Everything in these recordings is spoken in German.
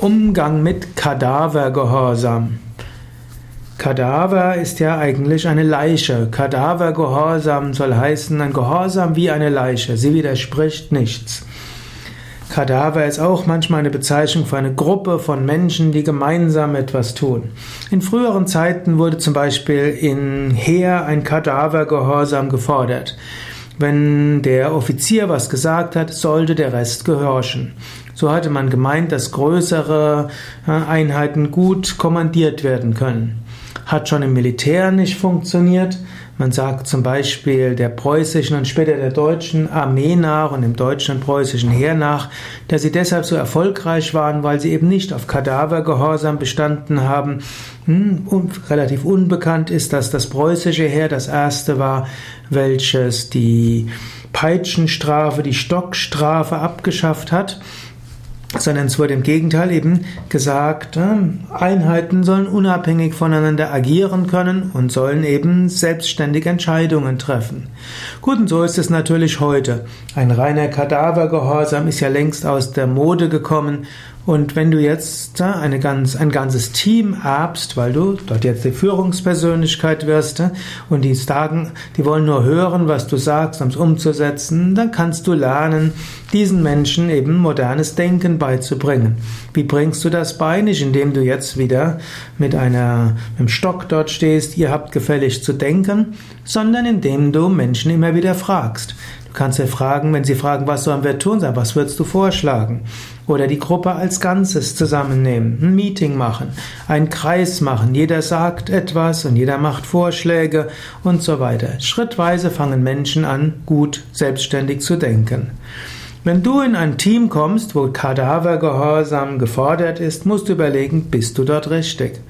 Umgang mit Kadavergehorsam. Kadaver ist ja eigentlich eine Leiche. Kadavergehorsam soll heißen ein Gehorsam wie eine Leiche. Sie widerspricht nichts. Kadaver ist auch manchmal eine Bezeichnung für eine Gruppe von Menschen, die gemeinsam etwas tun. In früheren Zeiten wurde zum Beispiel in Heer ein Kadavergehorsam gefordert. Wenn der Offizier was gesagt hat, sollte der Rest gehorchen. So hatte man gemeint, dass größere äh, Einheiten gut kommandiert werden können. Hat schon im Militär nicht funktioniert. Man sagt zum Beispiel der preußischen und später der deutschen Armee nach und dem deutschen und preußischen Heer nach, dass sie deshalb so erfolgreich waren, weil sie eben nicht auf Kadavergehorsam bestanden haben. Hm, und relativ unbekannt ist, dass das preußische Heer das erste war, welches die Peitschenstrafe, die Stockstrafe abgeschafft hat sondern es wurde im Gegenteil eben gesagt, Einheiten sollen unabhängig voneinander agieren können und sollen eben selbstständig Entscheidungen treffen. Gut, und so ist es natürlich heute. Ein reiner Kadavergehorsam ist ja längst aus der Mode gekommen und wenn du jetzt eine ganz, ein ganzes Team erbst, weil du dort jetzt die Führungspersönlichkeit wirst und die sagen, die wollen nur hören, was du sagst, um es umzusetzen, dann kannst du lernen, diesen Menschen eben modernes Denken beizubringen. Wie bringst du das bei? Nicht indem du jetzt wieder mit einer, mit einem Stock dort stehst, ihr habt gefällig zu denken, sondern indem du Menschen immer wieder fragst. Du kannst ja fragen, wenn sie fragen, was sollen wir tun, sagen, was würdest du vorschlagen? Oder die Gruppe als Ganzes zusammennehmen, ein Meeting machen, einen Kreis machen, jeder sagt etwas und jeder macht Vorschläge und so weiter. Schrittweise fangen Menschen an, gut selbstständig zu denken. Wenn du in ein Team kommst, wo Kadavergehorsam gefordert ist, musst du überlegen, bist du dort richtig?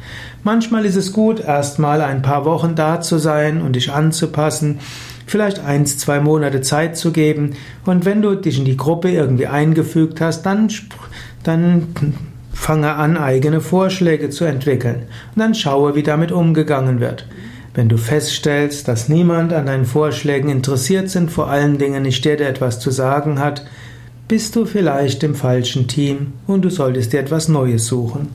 Manchmal ist es gut, erstmal ein paar Wochen da zu sein und dich anzupassen, vielleicht eins, zwei Monate Zeit zu geben und wenn du dich in die Gruppe irgendwie eingefügt hast, dann, dann fange an, eigene Vorschläge zu entwickeln und dann schaue, wie damit umgegangen wird. Wenn du feststellst, dass niemand an deinen Vorschlägen interessiert sind, vor allen Dingen nicht der, der etwas zu sagen hat, bist du vielleicht im falschen Team und du solltest dir etwas Neues suchen.